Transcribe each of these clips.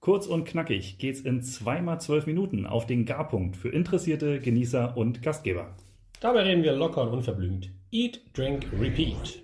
Kurz und knackig geht's in zweimal zwölf Minuten auf den Garpunkt für Interessierte, Genießer und Gastgeber. Dabei reden wir locker und unverblümt. Eat, Drink, Repeat.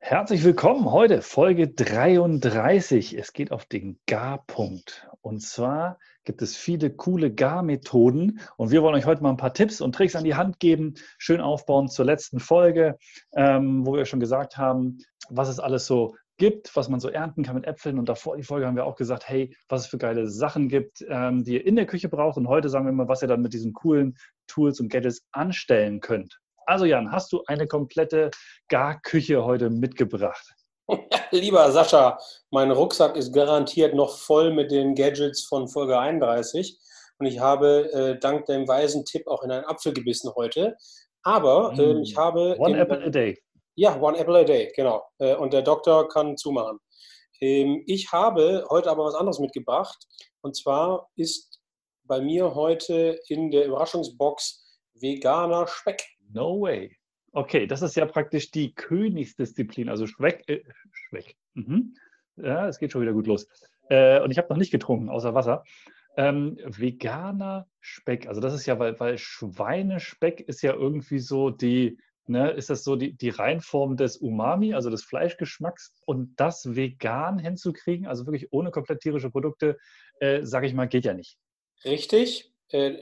Herzlich willkommen heute, Folge 33. Es geht auf den Garpunkt. Und zwar gibt es viele coole Garmethoden und wir wollen euch heute mal ein paar Tipps und Tricks an die Hand geben, schön aufbauen zur letzten Folge, ähm, wo wir schon gesagt haben, was es alles so gibt, was man so ernten kann mit Äpfeln. Und davor die Folge haben wir auch gesagt, hey, was es für geile Sachen gibt, ähm, die ihr in der Küche braucht. Und heute sagen wir mal, was ihr dann mit diesen coolen Tools und Gadgets anstellen könnt. Also Jan, hast du eine komplette Garküche heute mitgebracht? Lieber Sascha, mein Rucksack ist garantiert noch voll mit den Gadgets von Folge 31 und ich habe äh, dank deinem weisen Tipp auch in einen Apfel gebissen heute. Aber äh, ich habe... One apple a day. Ja, one apple a day, genau. Äh, und der Doktor kann zumachen. Ähm, ich habe heute aber was anderes mitgebracht und zwar ist bei mir heute in der Überraschungsbox veganer Speck. No way. Okay, das ist ja praktisch die Königsdisziplin, also Schweck. Äh, Schweck. Mhm. Ja, es geht schon wieder gut los. Äh, und ich habe noch nicht getrunken, außer Wasser. Ähm, veganer Speck, also das ist ja, weil, weil Schweinespeck ist ja irgendwie so die, ne, ist das so die, die Reinform des Umami, also des Fleischgeschmacks. Und das vegan hinzukriegen, also wirklich ohne komplett tierische Produkte, äh, sage ich mal, geht ja nicht. Richtig. Äh,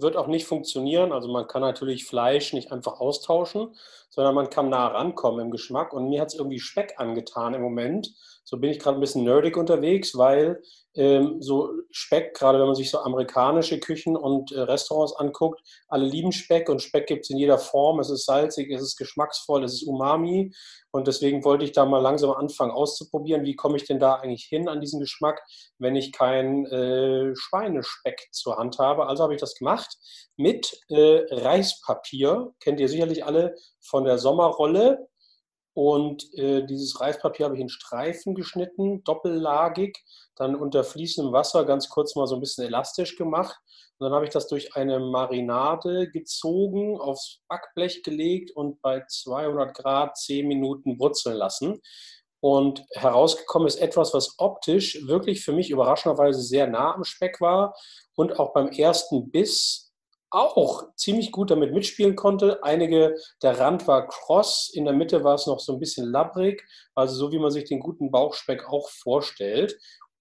wird auch nicht funktionieren. Also man kann natürlich Fleisch nicht einfach austauschen, sondern man kann nah rankommen im Geschmack. Und mir hat es irgendwie Speck angetan im Moment. So bin ich gerade ein bisschen nerdig unterwegs, weil ähm, so Speck, gerade wenn man sich so amerikanische Küchen und äh, Restaurants anguckt, alle lieben Speck und Speck gibt es in jeder Form. Es ist salzig, es ist geschmacksvoll, es ist Umami. Und deswegen wollte ich da mal langsam anfangen auszuprobieren, wie komme ich denn da eigentlich hin an diesen Geschmack, wenn ich kein äh, Schweinespeck zur Hand habe. Also habe ich das gemacht mit äh, Reispapier. Kennt ihr sicherlich alle von der Sommerrolle. Und äh, dieses Reispapier habe ich in Streifen geschnitten, doppellagig, dann unter fließendem Wasser ganz kurz mal so ein bisschen elastisch gemacht. Und dann habe ich das durch eine Marinade gezogen, aufs Backblech gelegt und bei 200 Grad 10 Minuten brutzeln lassen. Und herausgekommen ist etwas, was optisch wirklich für mich überraschenderweise sehr nah am Speck war und auch beim ersten Biss auch ziemlich gut damit mitspielen konnte. Einige, der Rand war kross, in der Mitte war es noch so ein bisschen labbrig, also so wie man sich den guten Bauchspeck auch vorstellt.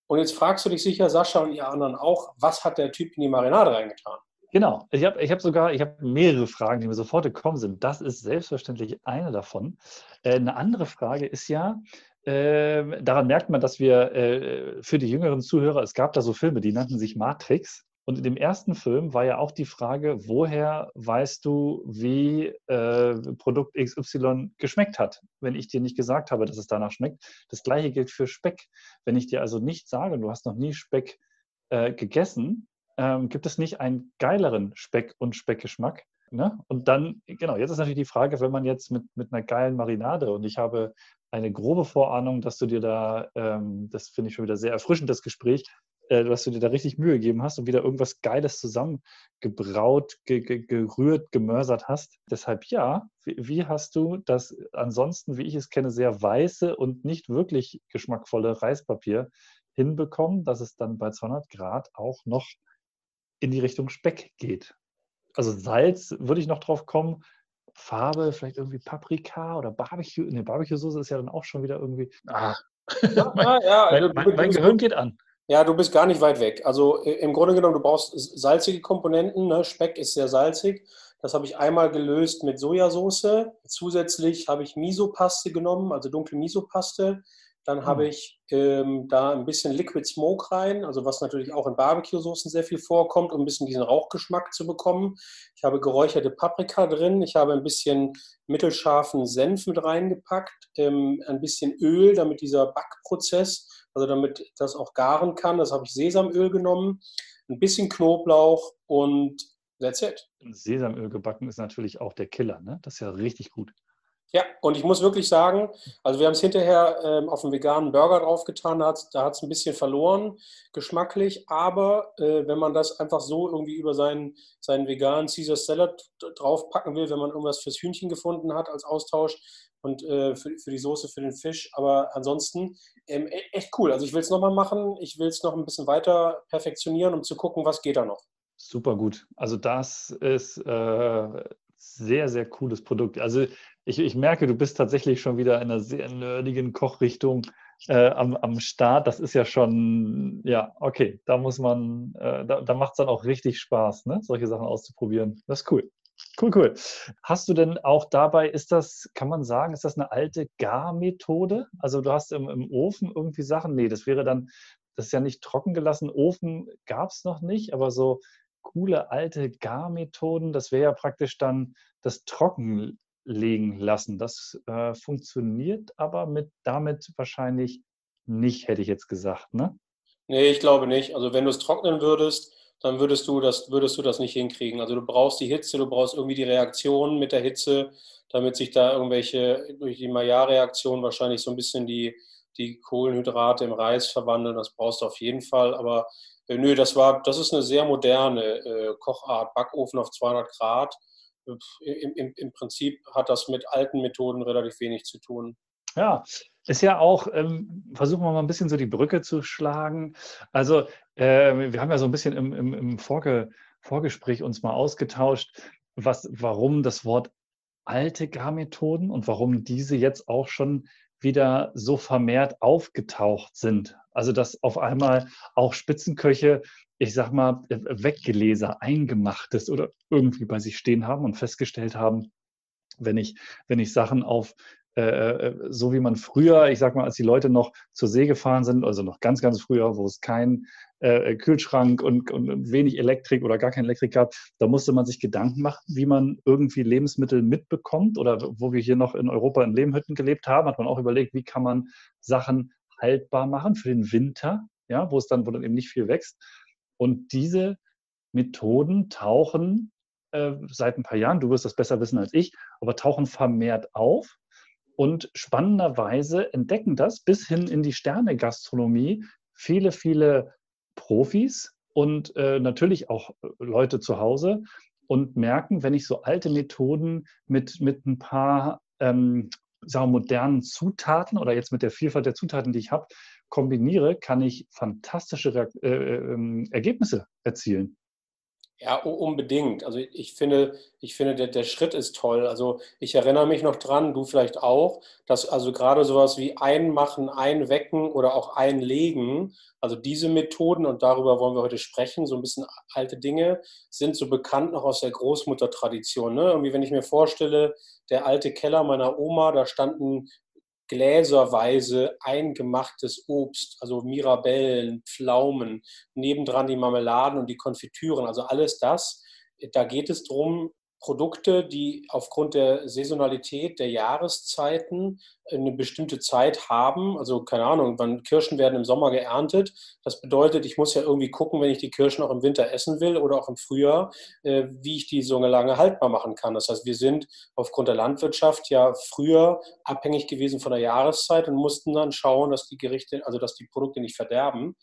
Und jetzt fragst du dich sicher, Sascha und ihr anderen auch, was hat der Typ in die Marinade reingetan? Genau, ich habe ich hab sogar ich hab mehrere Fragen, die mir sofort gekommen sind. Das ist selbstverständlich eine davon. Äh, eine andere Frage ist ja, äh, daran merkt man, dass wir äh, für die jüngeren Zuhörer, es gab da so Filme, die nannten sich Matrix. Und in dem ersten Film war ja auch die Frage, woher weißt du, wie äh, Produkt XY geschmeckt hat, wenn ich dir nicht gesagt habe, dass es danach schmeckt. Das gleiche gilt für Speck. Wenn ich dir also nicht sage, du hast noch nie Speck äh, gegessen, ähm, gibt es nicht einen geileren Speck und Speckgeschmack. Ne? Und dann, genau, jetzt ist natürlich die Frage, wenn man jetzt mit, mit einer geilen Marinade und ich habe eine grobe Vorahnung, dass du dir da, ähm, das finde ich schon wieder sehr erfrischend, das Gespräch, äh, dass du dir da richtig Mühe gegeben hast und wieder irgendwas Geiles zusammengebraut, ge ge gerührt, gemörsert hast. Deshalb ja, wie, wie, hast du das ansonsten, wie ich es kenne, sehr weiße und nicht wirklich geschmackvolle Reispapier hinbekommen, dass es dann bei 200 Grad auch noch in die Richtung Speck geht? Also Salz würde ich noch drauf kommen. Farbe, vielleicht irgendwie Paprika oder Barbecue. Ne, Barbecue-Soße ist ja dann auch schon wieder irgendwie. Ah. Ja, mein, ja, mein, mein, mein Gehirn geht an. Ja, du bist gar nicht weit weg. Also äh, im Grunde genommen, du brauchst salzige Komponenten. Ne? Speck ist sehr salzig. Das habe ich einmal gelöst mit Sojasauce. Zusätzlich habe ich Misopaste genommen, also dunkle Misopaste. Dann habe mhm. ich ähm, da ein bisschen Liquid Smoke rein, also was natürlich auch in Barbecue-Soßen sehr viel vorkommt, um ein bisschen diesen Rauchgeschmack zu bekommen. Ich habe geräucherte Paprika drin. Ich habe ein bisschen mittelscharfen Senf mit reingepackt, ähm, ein bisschen Öl, damit dieser Backprozess, also damit das auch garen kann. Das habe ich Sesamöl genommen, ein bisschen Knoblauch und that's it. Sesamöl gebacken ist natürlich auch der Killer, ne? Das ist ja richtig gut. Ja, und ich muss wirklich sagen, also wir haben es hinterher ähm, auf einen veganen Burger draufgetan, da hat es ein bisschen verloren, geschmacklich, aber äh, wenn man das einfach so irgendwie über seinen, seinen veganen Caesar Salad draufpacken will, wenn man irgendwas fürs Hühnchen gefunden hat als Austausch und äh, für, für die Soße, für den Fisch, aber ansonsten ähm, e-, echt cool. Also ich will es nochmal machen, ich will es noch ein bisschen weiter perfektionieren, um zu gucken, was geht da noch. Super gut. Also das ist äh, sehr, sehr cooles Produkt. Also ich, ich merke, du bist tatsächlich schon wieder in einer sehr nerdigen Kochrichtung äh, am, am Start. Das ist ja schon, ja, okay, da muss man, äh, da, da macht es dann auch richtig Spaß, ne? solche Sachen auszuprobieren. Das ist cool. Cool, cool. Hast du denn auch dabei, ist das, kann man sagen, ist das eine alte Garmethode? Also du hast im, im Ofen irgendwie Sachen, nee, das wäre dann, das ist ja nicht trocken gelassen. Ofen gab es noch nicht, aber so coole alte Garmethoden, das wäre ja praktisch dann das Trockenlegen lassen. Das äh, funktioniert aber mit damit wahrscheinlich nicht, hätte ich jetzt gesagt, ne? Nee, ich glaube nicht. Also wenn du es trocknen würdest, dann würdest du das, würdest du das nicht hinkriegen. Also du brauchst die Hitze, du brauchst irgendwie die Reaktion mit der Hitze, damit sich da irgendwelche, durch die Maillard-Reaktion wahrscheinlich so ein bisschen die, die Kohlenhydrate im Reis verwandeln. Das brauchst du auf jeden Fall. Aber äh, nö, das war, das ist eine sehr moderne äh, Kochart, Backofen auf 200 Grad. Im, im, Im Prinzip hat das mit alten Methoden relativ wenig zu tun. Ja, ist ja auch, ähm, versuchen wir mal ein bisschen so die Brücke zu schlagen. Also, äh, wir haben ja so ein bisschen im, im, im Vorge Vorgespräch uns mal ausgetauscht, was, warum das Wort alte Garmethoden und warum diese jetzt auch schon wieder so vermehrt aufgetaucht sind. Also dass auf einmal auch Spitzenköche, ich sag mal, Weggeleser, Eingemachtes oder irgendwie bei sich stehen haben und festgestellt haben, wenn ich, wenn ich Sachen auf äh, äh, so wie man früher, ich sag mal, als die Leute noch zur See gefahren sind, also noch ganz, ganz früher, wo es keinen äh, Kühlschrank und, und, wenig Elektrik oder gar kein Elektrik gab, da musste man sich Gedanken machen, wie man irgendwie Lebensmittel mitbekommt. Oder wo wir hier noch in Europa in Lehmhütten gelebt haben, hat man auch überlegt, wie kann man Sachen haltbar machen für den Winter, ja, wo es dann, wo dann eben nicht viel wächst. Und diese Methoden tauchen äh, seit ein paar Jahren, du wirst das besser wissen als ich, aber tauchen vermehrt auf. Und spannenderweise entdecken das bis hin in die Sterne-Gastronomie viele, viele Profis und äh, natürlich auch Leute zu Hause und merken, wenn ich so alte Methoden mit, mit ein paar ähm, sagen modernen Zutaten oder jetzt mit der Vielfalt der Zutaten, die ich habe, kombiniere, kann ich fantastische äh, äh, Ergebnisse erzielen. Ja, unbedingt. Also ich finde, ich finde der, der Schritt ist toll. Also ich erinnere mich noch dran, du vielleicht auch, dass also gerade sowas wie einmachen, einwecken oder auch einlegen, also diese Methoden, und darüber wollen wir heute sprechen, so ein bisschen alte Dinge, sind so bekannt noch aus der Großmuttertradition. Ne? Irgendwie, wenn ich mir vorstelle, der alte Keller meiner Oma, da standen gläserweise eingemachtes Obst, also Mirabellen, Pflaumen, nebendran die Marmeladen und die Konfitüren, also alles das. Da geht es darum, Produkte, die aufgrund der Saisonalität der Jahreszeiten eine bestimmte Zeit haben. Also keine Ahnung, wann Kirschen werden im Sommer geerntet. Das bedeutet, ich muss ja irgendwie gucken, wenn ich die Kirschen auch im Winter essen will oder auch im Frühjahr, äh, wie ich die so lange haltbar machen kann. Das heißt, wir sind aufgrund der Landwirtschaft ja früher abhängig gewesen von der Jahreszeit und mussten dann schauen, dass die Gerichte, also dass die Produkte nicht verderben.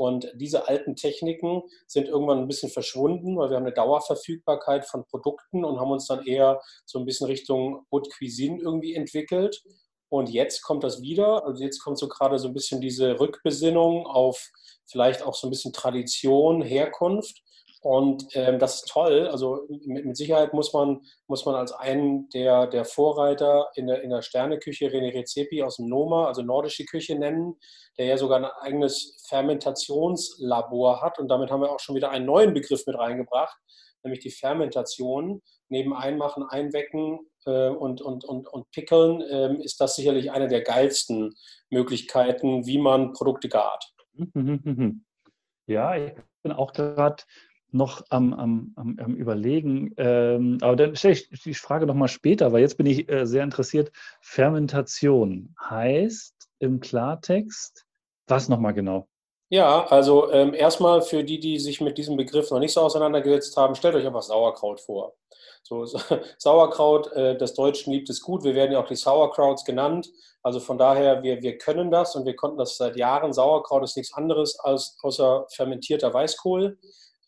Und diese alten Techniken sind irgendwann ein bisschen verschwunden, weil wir haben eine Dauerverfügbarkeit von Produkten und haben uns dann eher so ein bisschen Richtung Haute Cuisine irgendwie entwickelt. Und jetzt kommt das wieder. Also jetzt kommt so gerade so ein bisschen diese Rückbesinnung auf vielleicht auch so ein bisschen Tradition, Herkunft. Und ähm, das ist toll. Also mit, mit, Sicherheit muss man, muss man als einen der, der Vorreiter in der, in der Sterneküche René Recepi aus dem Noma, also nordische Küche nennen, der ja sogar ein eigenes Fermentationslabor hat. Und damit haben wir auch schon wieder einen neuen Begriff mit reingebracht, nämlich die Fermentation. Neben Einmachen, Einwecken äh, und, und, und, und Pickeln äh, ist das sicherlich eine der geilsten Möglichkeiten, wie man Produkte gart. Ja, ich bin auch gerade noch am, am, am, am Überlegen. Ähm, aber dann stelle ich die Frage nochmal später, weil jetzt bin ich äh, sehr interessiert. Fermentation heißt im Klartext, was nochmal genau? Ja, also ähm, erstmal für die, die sich mit diesem Begriff noch nicht so auseinandergesetzt haben, stellt euch einfach Sauerkraut vor. So, Sauerkraut, äh, das Deutschen liebt es gut. Wir werden ja auch die Sauerkrauts genannt. Also von daher, wir, wir können das und wir konnten das seit Jahren. Sauerkraut ist nichts anderes als außer fermentierter Weißkohl.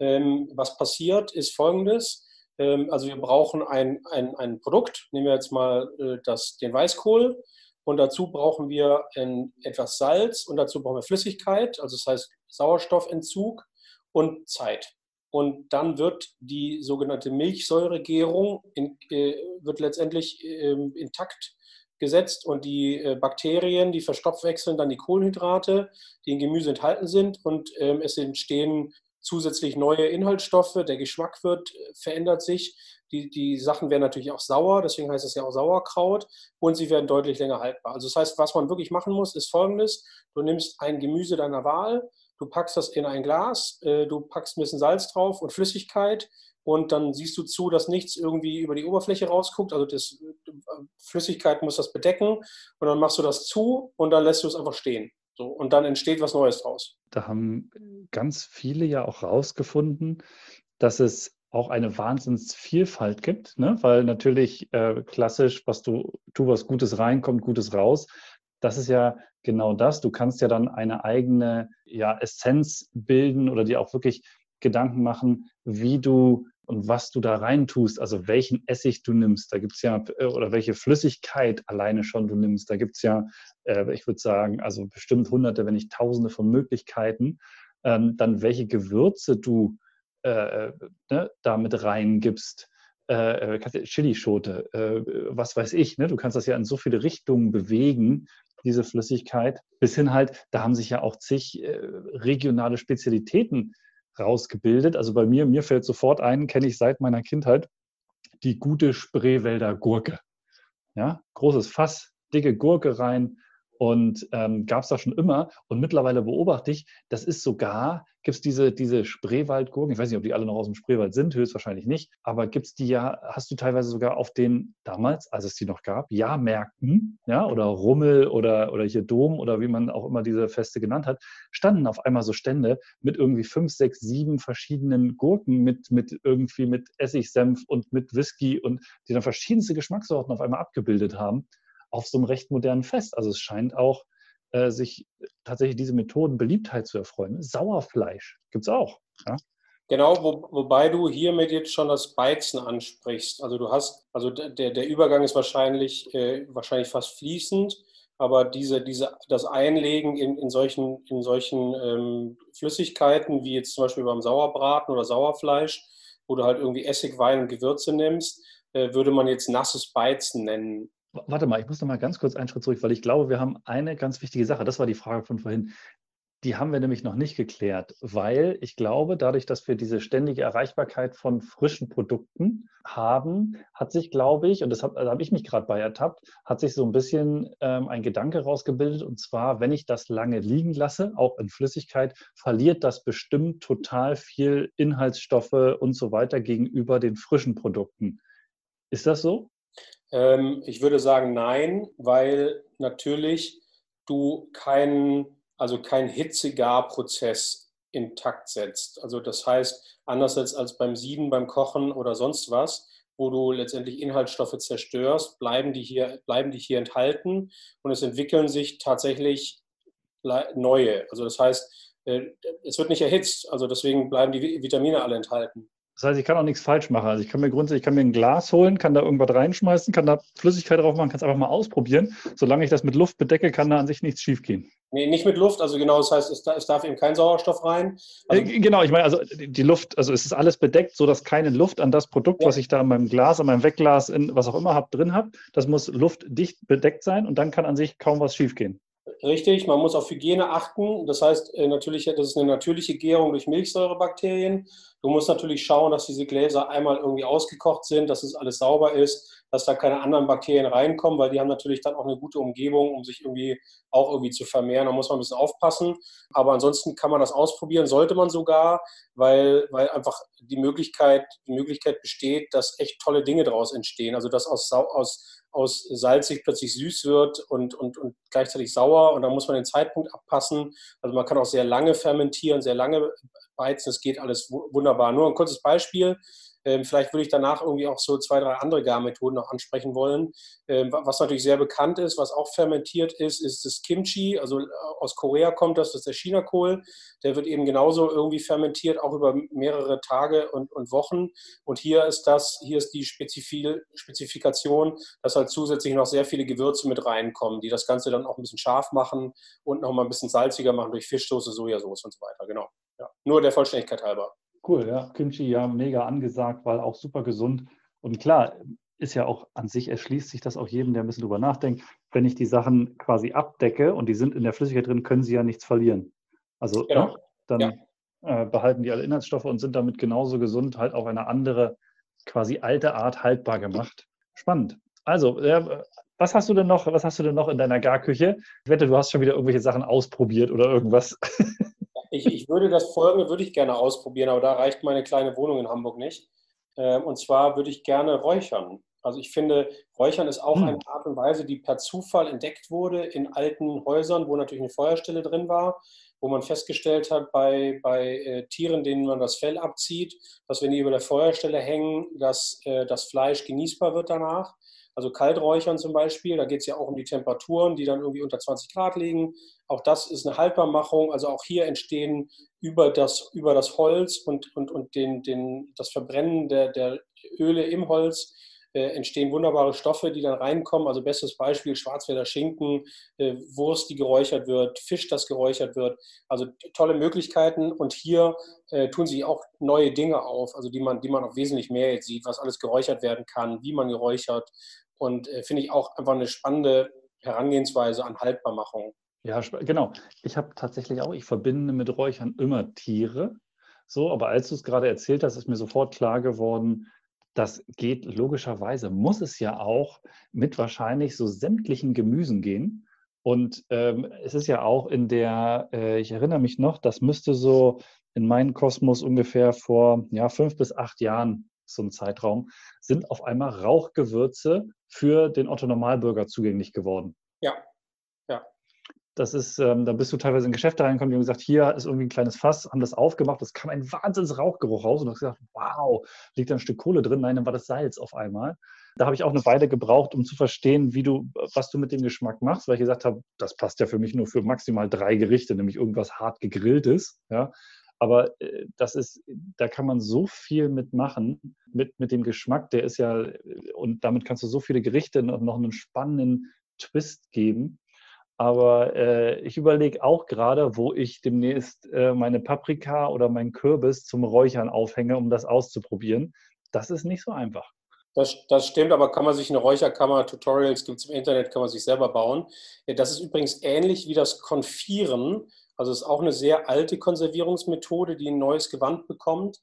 Ähm, was passiert, ist folgendes. Ähm, also wir brauchen ein, ein, ein Produkt. Nehmen wir jetzt mal äh, das, den Weißkohl und dazu brauchen wir in, etwas Salz und dazu brauchen wir Flüssigkeit, also das heißt Sauerstoffentzug und Zeit. Und dann wird die sogenannte Milchsäuregärung in, äh, wird letztendlich äh, intakt gesetzt und die äh, Bakterien, die verstoffwechseln dann die Kohlenhydrate, die in Gemüse enthalten sind und ähm, es entstehen zusätzlich neue Inhaltsstoffe, der Geschmack wird, äh, verändert sich die, die Sachen werden natürlich auch sauer, deswegen heißt es ja auch Sauerkraut und sie werden deutlich länger haltbar. Also das heißt, was man wirklich machen muss, ist folgendes. Du nimmst ein Gemüse deiner Wahl, du packst das in ein Glas, äh, du packst ein bisschen Salz drauf und Flüssigkeit und dann siehst du zu, dass nichts irgendwie über die Oberfläche rausguckt. Also das, äh, Flüssigkeit muss das bedecken und dann machst du das zu und dann lässt du es einfach stehen. So, und dann entsteht was Neues draus. Da haben ganz viele ja auch rausgefunden, dass es auch eine Wahnsinnsvielfalt gibt, ne? weil natürlich äh, klassisch, was du, tu was Gutes rein, kommt Gutes raus. Das ist ja genau das. Du kannst ja dann eine eigene ja, Essenz bilden oder dir auch wirklich Gedanken machen, wie du und was du da rein tust, also welchen Essig du nimmst. Da gibt es ja, äh, oder welche Flüssigkeit alleine schon du nimmst. Da gibt es ja, äh, ich würde sagen, also bestimmt hunderte, wenn nicht tausende von Möglichkeiten. Ähm, dann welche Gewürze du äh, äh, ne, da mit reingibst. Äh Chilischote, äh, was weiß ich. Ne? Du kannst das ja in so viele Richtungen bewegen, diese Flüssigkeit. Bis hin halt, da haben sich ja auch zig äh, regionale Spezialitäten rausgebildet. Also bei mir, mir fällt sofort ein, kenne ich seit meiner Kindheit, die gute Spreewälder Gurke. Ja, großes Fass, dicke Gurke rein, und ähm, gab es da schon immer. Und mittlerweile beobachte ich, das ist sogar, gibt es diese, diese Spreewaldgurken, ich weiß nicht, ob die alle noch aus dem Spreewald sind, höchstwahrscheinlich nicht, aber gibt es die ja, hast du teilweise sogar auf den, damals, als es die noch gab, Jahrmärkten, ja, oder Rummel oder, oder hier Dom oder wie man auch immer diese Feste genannt hat, standen auf einmal so Stände mit irgendwie fünf, sechs, sieben verschiedenen Gurken mit, mit irgendwie mit Essigsenf und mit Whisky und die dann verschiedenste Geschmackssorten auf einmal abgebildet haben auf so einem recht modernen Fest. Also es scheint auch äh, sich tatsächlich diese Methoden Beliebtheit zu erfreuen. Sauerfleisch gibt es auch. Ja? Genau, wo, wobei du hiermit jetzt schon das Beizen ansprichst. Also du hast, also der, der Übergang ist wahrscheinlich, äh, wahrscheinlich fast fließend, aber diese, diese, das Einlegen in, in solchen, in solchen ähm, Flüssigkeiten, wie jetzt zum Beispiel beim Sauerbraten oder Sauerfleisch, wo du halt irgendwie Essig, Wein und Gewürze nimmst, äh, würde man jetzt nasses Beizen nennen. Warte mal, ich muss noch mal ganz kurz einen Schritt zurück, weil ich glaube, wir haben eine ganz wichtige Sache. Das war die Frage von vorhin. Die haben wir nämlich noch nicht geklärt, weil ich glaube, dadurch, dass wir diese ständige Erreichbarkeit von frischen Produkten haben, hat sich, glaube ich, und das habe hab ich mich gerade bei ertappt, hat sich so ein bisschen ähm, ein Gedanke rausgebildet. Und zwar, wenn ich das lange liegen lasse, auch in Flüssigkeit, verliert das bestimmt total viel Inhaltsstoffe und so weiter gegenüber den frischen Produkten. Ist das so? Ähm, ich würde sagen nein, weil natürlich du keinen, also keinen Hitzegarprozess intakt setzt. Also das heißt, anders als, als beim Sieden, beim Kochen oder sonst was, wo du letztendlich Inhaltsstoffe zerstörst, bleiben die hier, bleiben die hier enthalten und es entwickeln sich tatsächlich neue. Also das heißt, äh, es wird nicht erhitzt, also deswegen bleiben die Vitamine alle enthalten. Das heißt, ich kann auch nichts falsch machen. Also ich kann mir grundsätzlich, ich kann mir ein Glas holen, kann da irgendwas reinschmeißen, kann da Flüssigkeit drauf machen, kann es einfach mal ausprobieren. Solange ich das mit Luft bedecke, kann da an sich nichts schiefgehen. Nee, nicht mit Luft, also genau, das heißt, es, darf, es darf eben kein Sauerstoff rein. Also äh, genau, ich meine, also die Luft, also es ist alles bedeckt, sodass keine Luft an das Produkt, ja. was ich da in meinem Glas, an meinem Wegglas, in was auch immer habe, drin habe, das muss luftdicht bedeckt sein und dann kann an sich kaum was schiefgehen. Richtig, man muss auf Hygiene achten. Das heißt äh, natürlich, das ist eine natürliche Gärung durch Milchsäurebakterien. Du musst natürlich schauen, dass diese Gläser einmal irgendwie ausgekocht sind, dass es alles sauber ist, dass da keine anderen Bakterien reinkommen, weil die haben natürlich dann auch eine gute Umgebung, um sich irgendwie auch irgendwie zu vermehren. Da muss man ein bisschen aufpassen. Aber ansonsten kann man das ausprobieren, sollte man sogar, weil, weil einfach die Möglichkeit, die Möglichkeit besteht, dass echt tolle Dinge daraus entstehen. Also dass aus, aus aus salzig plötzlich süß wird und, und, und gleichzeitig sauer. Und da muss man den Zeitpunkt abpassen. Also man kann auch sehr lange fermentieren, sehr lange beizen. Es geht alles wunderbar. Nur ein kurzes Beispiel. Ähm, vielleicht würde ich danach irgendwie auch so zwei, drei andere Garmethoden noch ansprechen wollen. Ähm, was natürlich sehr bekannt ist, was auch fermentiert ist, ist das Kimchi. Also äh, aus Korea kommt das, das ist der Chinakohl. Der wird eben genauso irgendwie fermentiert, auch über mehrere Tage und, und Wochen. Und hier ist das, hier ist die Spezifikation, dass halt zusätzlich noch sehr viele Gewürze mit reinkommen, die das Ganze dann auch ein bisschen scharf machen und noch mal ein bisschen salziger machen durch Fischsoße, Sojasauce und so weiter. Genau. Ja. Nur der Vollständigkeit halber. Cool, ja. Kimchi ja mega angesagt, weil auch super gesund. Und klar, ist ja auch an sich, erschließt sich das auch jedem, der ein bisschen drüber nachdenkt. Wenn ich die Sachen quasi abdecke und die sind in der Flüssigkeit drin, können sie ja nichts verlieren. Also genau. ne, dann ja. äh, behalten die alle Inhaltsstoffe und sind damit genauso gesund, halt auf eine andere, quasi alte Art haltbar gemacht. Spannend. Also, äh, was hast du denn noch, was hast du denn noch in deiner Garküche? Ich wette, du hast schon wieder irgendwelche Sachen ausprobiert oder irgendwas. Ich, ich würde das folgende, würde ich gerne ausprobieren, aber da reicht meine kleine Wohnung in Hamburg nicht. Ähm, und zwar würde ich gerne räuchern. Also ich finde, Räuchern ist auch hm. eine Art und Weise, die per Zufall entdeckt wurde in alten Häusern, wo natürlich eine Feuerstelle drin war, wo man festgestellt hat bei, bei äh, Tieren, denen man das Fell abzieht, dass wenn die über der Feuerstelle hängen, dass äh, das Fleisch genießbar wird danach. Also Kalträuchern zum Beispiel, da geht es ja auch um die Temperaturen, die dann irgendwie unter 20 Grad liegen. Auch das ist eine Haltbarmachung. Also auch hier entstehen über das, über das Holz und, und, und den, den, das Verbrennen der, der Öle im Holz äh, entstehen wunderbare Stoffe, die dann reinkommen. Also bestes Beispiel Schwarzwälder Schinken, äh, Wurst, die geräuchert wird, Fisch, das geräuchert wird. Also tolle Möglichkeiten. Und hier äh, tun sich auch neue Dinge auf, also die man, die man auch wesentlich mehr jetzt sieht, was alles geräuchert werden kann, wie man geräuchert. Und äh, finde ich auch einfach eine spannende Herangehensweise an Haltbarmachung. Ja, genau. Ich habe tatsächlich auch, ich verbinde mit Räuchern immer Tiere. So, aber als du es gerade erzählt hast, ist mir sofort klar geworden, das geht logischerweise, muss es ja auch mit wahrscheinlich so sämtlichen Gemüsen gehen. Und ähm, es ist ja auch in der, äh, ich erinnere mich noch, das müsste so in meinem Kosmos ungefähr vor ja, fünf bis acht Jahren so ein Zeitraum, sind auf einmal Rauchgewürze für den Otto Normalbürger zugänglich geworden. Ja, ja. Das ist, ähm, da bist du teilweise in Geschäfte reingekommen, die haben gesagt, hier ist irgendwie ein kleines Fass, haben das aufgemacht, das kam ein Wahnsinns Rauchgeruch raus und du hast gesagt, wow, liegt da ein Stück Kohle drin? Nein, dann war das Salz auf einmal. Da habe ich auch eine Weile gebraucht, um zu verstehen, wie du, was du mit dem Geschmack machst, weil ich gesagt habe, das passt ja für mich nur für maximal drei Gerichte, nämlich irgendwas hart gegrilltes. Ja. Aber äh, das ist, da kann man so viel mitmachen mit, mit dem Geschmack, der ist ja, und damit kannst du so viele Gerichte noch, noch einen spannenden Twist geben. Aber äh, ich überlege auch gerade, wo ich demnächst äh, meine Paprika oder meinen Kürbis zum Räuchern aufhänge, um das auszuprobieren. Das ist nicht so einfach. Das, das stimmt, aber kann man sich eine Räucherkammer, Tutorials gibt es im Internet, kann man sich selber bauen. Das ist übrigens ähnlich wie das Konfieren also es ist auch eine sehr alte Konservierungsmethode, die ein neues Gewand bekommt.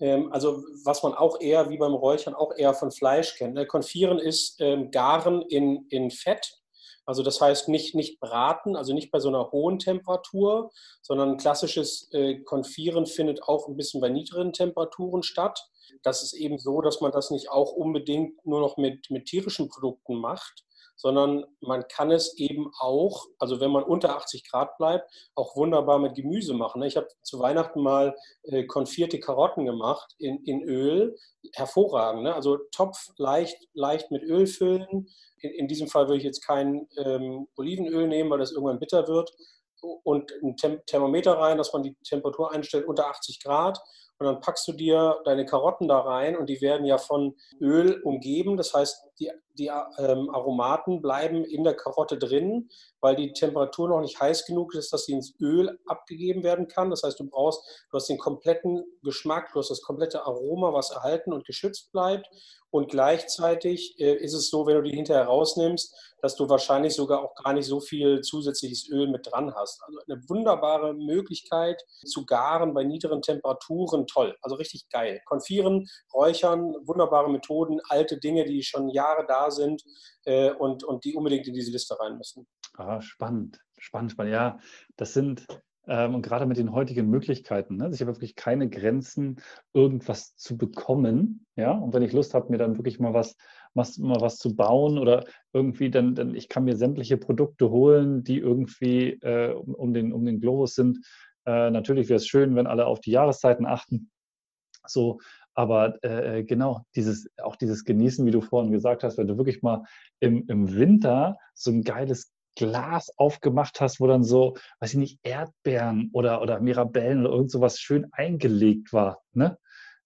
Ähm, also was man auch eher wie beim Räuchern auch eher von Fleisch kennt. Ne? Konfieren ist ähm, Garen in, in Fett. Also das heißt nicht, nicht braten, also nicht bei so einer hohen Temperatur, sondern klassisches äh, Konfieren findet auch ein bisschen bei niedrigen Temperaturen statt. Das ist eben so, dass man das nicht auch unbedingt nur noch mit, mit tierischen Produkten macht, sondern man kann es eben auch, also wenn man unter 80 Grad bleibt, auch wunderbar mit Gemüse machen. Ne? Ich habe zu Weihnachten mal äh, konfierte Karotten gemacht in, in Öl, hervorragend. Ne? Also Topf leicht, leicht mit Öl füllen. In, in diesem Fall würde ich jetzt kein ähm, Olivenöl nehmen, weil das irgendwann bitter wird. Und ein Thermometer rein, dass man die Temperatur einstellt unter 80 Grad und dann packst du dir deine Karotten da rein und die werden ja von Öl umgeben. Das heißt, die, die ähm, Aromaten bleiben in der Karotte drin, weil die Temperatur noch nicht heiß genug ist, dass sie ins Öl abgegeben werden kann. Das heißt, du brauchst, du hast den kompletten Geschmack, du hast das komplette Aroma, was erhalten und geschützt bleibt. Und gleichzeitig äh, ist es so, wenn du die hinterher rausnimmst, dass du wahrscheinlich sogar auch gar nicht so viel zusätzliches Öl mit dran hast. Also eine wunderbare Möglichkeit zu garen bei niederen Temperaturen. Toll, also richtig geil. Konfieren, räuchern, wunderbare Methoden, alte Dinge, die schon Jahre da sind äh, und, und die unbedingt in diese Liste rein müssen. Ah, spannend, spannend, spannend. Ja, das sind ähm, und gerade mit den heutigen Möglichkeiten, ne, ich habe wirklich keine Grenzen, irgendwas zu bekommen. Ja, und wenn ich Lust habe, mir dann wirklich mal was, was, mal was zu bauen oder irgendwie, dann, dann ich kann mir sämtliche Produkte holen, die irgendwie äh, um, um, den, um den Globus sind. Äh, natürlich wäre es schön, wenn alle auf die Jahreszeiten achten. So, aber äh, genau, dieses, auch dieses Genießen, wie du vorhin gesagt hast, wenn du wirklich mal im, im Winter so ein geiles Glas aufgemacht hast, wo dann so, weiß ich nicht, Erdbeeren oder, oder Mirabellen oder irgend sowas schön eingelegt war, ne?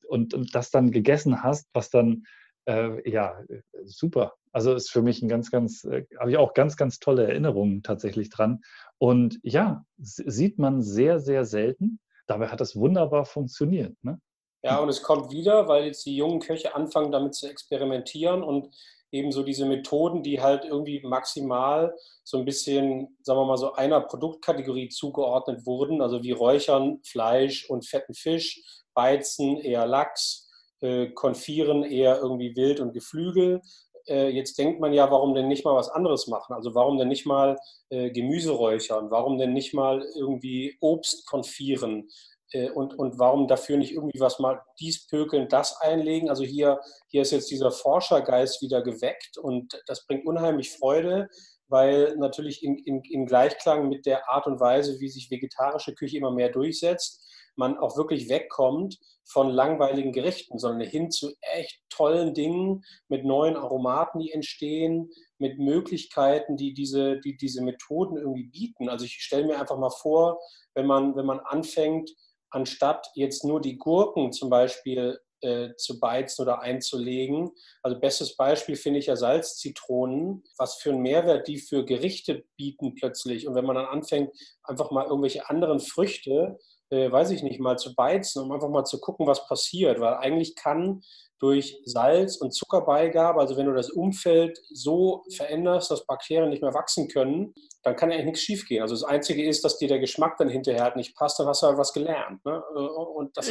Und, und das dann gegessen hast, was dann, äh, ja, super. Also ist für mich ein ganz, ganz, äh, habe ich auch ganz, ganz tolle Erinnerungen tatsächlich dran. Und ja, sieht man sehr, sehr selten. Dabei hat das wunderbar funktioniert. Ne? Ja, und es kommt wieder, weil jetzt die jungen Köche anfangen, damit zu experimentieren und eben so diese Methoden, die halt irgendwie maximal so ein bisschen, sagen wir mal, so einer Produktkategorie zugeordnet wurden, also wie Räuchern, Fleisch und fetten Fisch, Beizen eher Lachs, äh, Konfieren eher irgendwie Wild und Geflügel. Äh, jetzt denkt man ja, warum denn nicht mal was anderes machen? Also warum denn nicht mal äh, Gemüse räuchern? Warum denn nicht mal irgendwie Obst konfieren? Äh, und, und warum dafür nicht irgendwie was mal dies pökeln, das einlegen? Also hier, hier ist jetzt dieser Forschergeist wieder geweckt und das bringt unheimlich Freude, weil natürlich in, in, im Gleichklang mit der Art und Weise, wie sich vegetarische Küche immer mehr durchsetzt, man auch wirklich wegkommt von langweiligen Gerichten, sondern hin zu echt tollen Dingen mit neuen Aromaten, die entstehen, mit Möglichkeiten, die diese, die diese Methoden irgendwie bieten. Also ich stelle mir einfach mal vor, wenn man, wenn man anfängt, anstatt jetzt nur die Gurken zum Beispiel äh, zu beizen oder einzulegen. Also bestes Beispiel finde ich ja Salzzitronen, was für einen Mehrwert die für Gerichte bieten plötzlich. Und wenn man dann anfängt, einfach mal irgendwelche anderen Früchte, äh, weiß ich nicht, mal zu beizen, um einfach mal zu gucken, was passiert. Weil eigentlich kann durch Salz- und Zuckerbeigabe, also wenn du das Umfeld so veränderst, dass Bakterien nicht mehr wachsen können, dann kann eigentlich nichts schiefgehen. Also das Einzige ist, dass dir der Geschmack dann hinterher halt nicht passt, dann hast du halt was gelernt. Ne?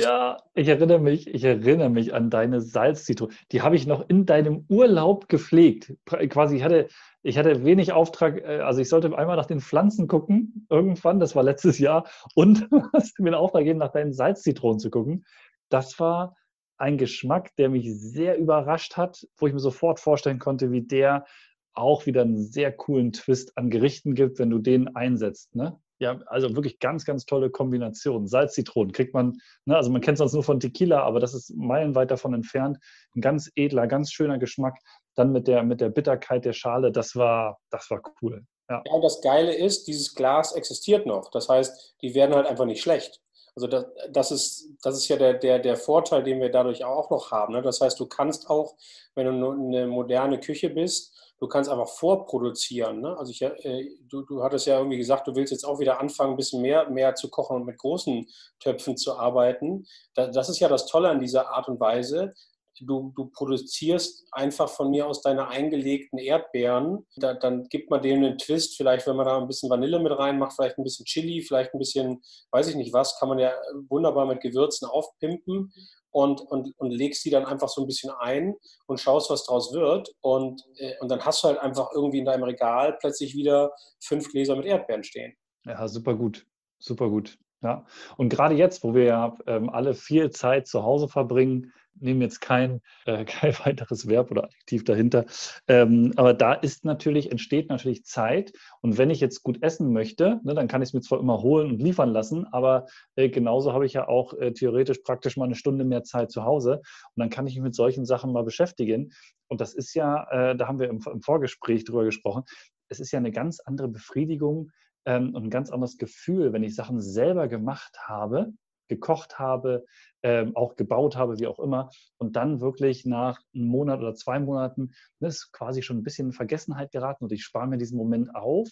ja, ich erinnere mich, ich erinnere mich an deine Salzzitrone. Die habe ich noch in deinem Urlaub gepflegt. Quasi, ich hatte, ich hatte wenig Auftrag, äh, also ich sollte einmal nach den Pflanzen gucken, irgendwann, das war letztes Jahr, und hast mir den Auftrag gegeben, nach deinen Salzzitronen zu gucken. Das war ein Geschmack, der mich sehr überrascht hat, wo ich mir sofort vorstellen konnte, wie der auch wieder einen sehr coolen Twist an Gerichten gibt, wenn du den einsetzt. Ne? Ja, also wirklich ganz, ganz tolle Kombination. Salz-Zitronen kriegt man, ne, also man kennt es sonst nur von Tequila, aber das ist meilenweit davon entfernt. Ein ganz edler, ganz schöner Geschmack. Dann mit der, mit der Bitterkeit der Schale, das war, das war cool. Ja. ja, und das Geile ist, dieses Glas existiert noch. Das heißt, die werden halt einfach nicht schlecht. Also das, das, ist, das ist ja der, der, der Vorteil, den wir dadurch auch noch haben. Ne? Das heißt, du kannst auch, wenn du eine moderne Küche bist, du kannst einfach vorproduzieren. Ne? Also ich, äh, du, du hattest ja irgendwie gesagt, du willst jetzt auch wieder anfangen, ein bisschen mehr, mehr zu kochen und mit großen Töpfen zu arbeiten. das ist ja das Tolle an dieser Art und Weise du, du produzierst einfach von mir aus deine eingelegten Erdbeeren. Da, dann gibt man denen einen Twist, vielleicht wenn man da ein bisschen Vanille mit reinmacht, vielleicht ein bisschen Chili, vielleicht ein bisschen, weiß ich nicht was, kann man ja wunderbar mit Gewürzen aufpimpen und, und, und legst die dann einfach so ein bisschen ein und schaust, was draus wird. Und, äh, und dann hast du halt einfach irgendwie in deinem Regal plötzlich wieder fünf Gläser mit Erdbeeren stehen. Ja, super gut. Super gut. Ja. Und gerade jetzt, wo wir ja ähm, alle viel Zeit zu Hause verbringen, nehmen jetzt kein, äh, kein weiteres Verb oder Adjektiv dahinter. Ähm, aber da ist natürlich, entsteht natürlich Zeit. Und wenn ich jetzt gut essen möchte, ne, dann kann ich es mir zwar immer holen und liefern lassen, aber äh, genauso habe ich ja auch äh, theoretisch praktisch mal eine Stunde mehr Zeit zu Hause. Und dann kann ich mich mit solchen Sachen mal beschäftigen. Und das ist ja, äh, da haben wir im, im Vorgespräch drüber gesprochen, es ist ja eine ganz andere Befriedigung ähm, und ein ganz anderes Gefühl, wenn ich Sachen selber gemacht habe gekocht habe, ähm, auch gebaut habe, wie auch immer. Und dann wirklich nach einem Monat oder zwei Monaten ne, ist quasi schon ein bisschen in Vergessenheit geraten und ich spare mir diesen Moment auf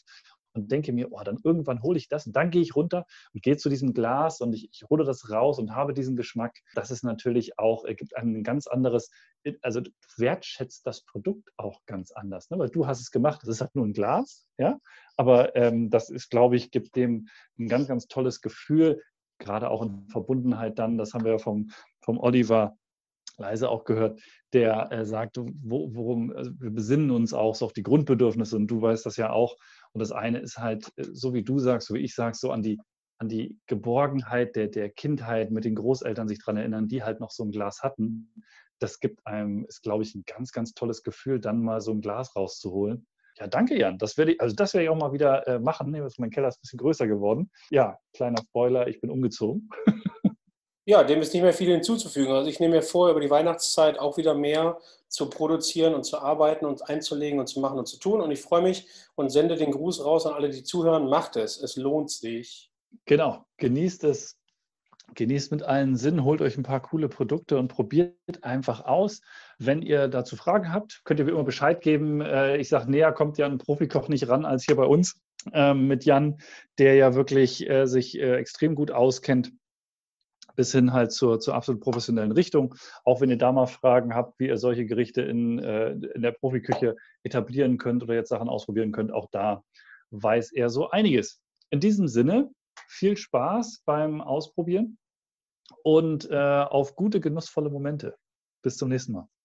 und denke mir, oh, dann irgendwann hole ich das und dann gehe ich runter und gehe zu diesem Glas und ich, ich hole das raus und habe diesen Geschmack. Das ist natürlich auch, gibt ein ganz anderes, also wertschätzt das Produkt auch ganz anders, ne? weil du hast es gemacht, das ist halt nur ein Glas, ja, aber ähm, das ist, glaube ich, gibt dem ein ganz, ganz tolles Gefühl, gerade auch in Verbundenheit dann, das haben wir ja vom, vom Oliver leise auch gehört, der äh, sagt, wo, worum, also wir besinnen uns auch so auf die Grundbedürfnisse und du weißt das ja auch, und das eine ist halt, äh, so wie du sagst, so wie ich sage, so an die, an die Geborgenheit der, der Kindheit mit den Großeltern sich daran erinnern, die halt noch so ein Glas hatten. Das gibt einem, ist, glaube ich, ein ganz, ganz tolles Gefühl, dann mal so ein Glas rauszuholen. Ja, danke, Jan. Das werde ich, also das werde ich auch mal wieder äh, machen. Mein Keller ist ein bisschen größer geworden. Ja, kleiner Spoiler, ich bin umgezogen. Ja, dem ist nicht mehr viel hinzuzufügen. Also ich nehme mir vor, über die Weihnachtszeit auch wieder mehr zu produzieren und zu arbeiten und einzulegen und zu machen und zu tun. Und ich freue mich und sende den Gruß raus an alle, die zuhören. Macht es, es lohnt sich. Genau, genießt es. Genießt mit allen Sinn, holt euch ein paar coole Produkte und probiert einfach aus. Wenn ihr dazu Fragen habt, könnt ihr mir immer Bescheid geben. Äh, ich sage, näher kommt ja ein Profikoch nicht ran als hier bei uns ähm, mit Jan, der ja wirklich äh, sich äh, extrem gut auskennt bis hin halt zur, zur absolut professionellen Richtung. Auch wenn ihr da mal Fragen habt, wie ihr solche Gerichte in, in der Profiküche etablieren könnt oder jetzt Sachen ausprobieren könnt, auch da weiß er so einiges. In diesem Sinne, viel Spaß beim Ausprobieren und äh, auf gute, genussvolle Momente. Bis zum nächsten Mal.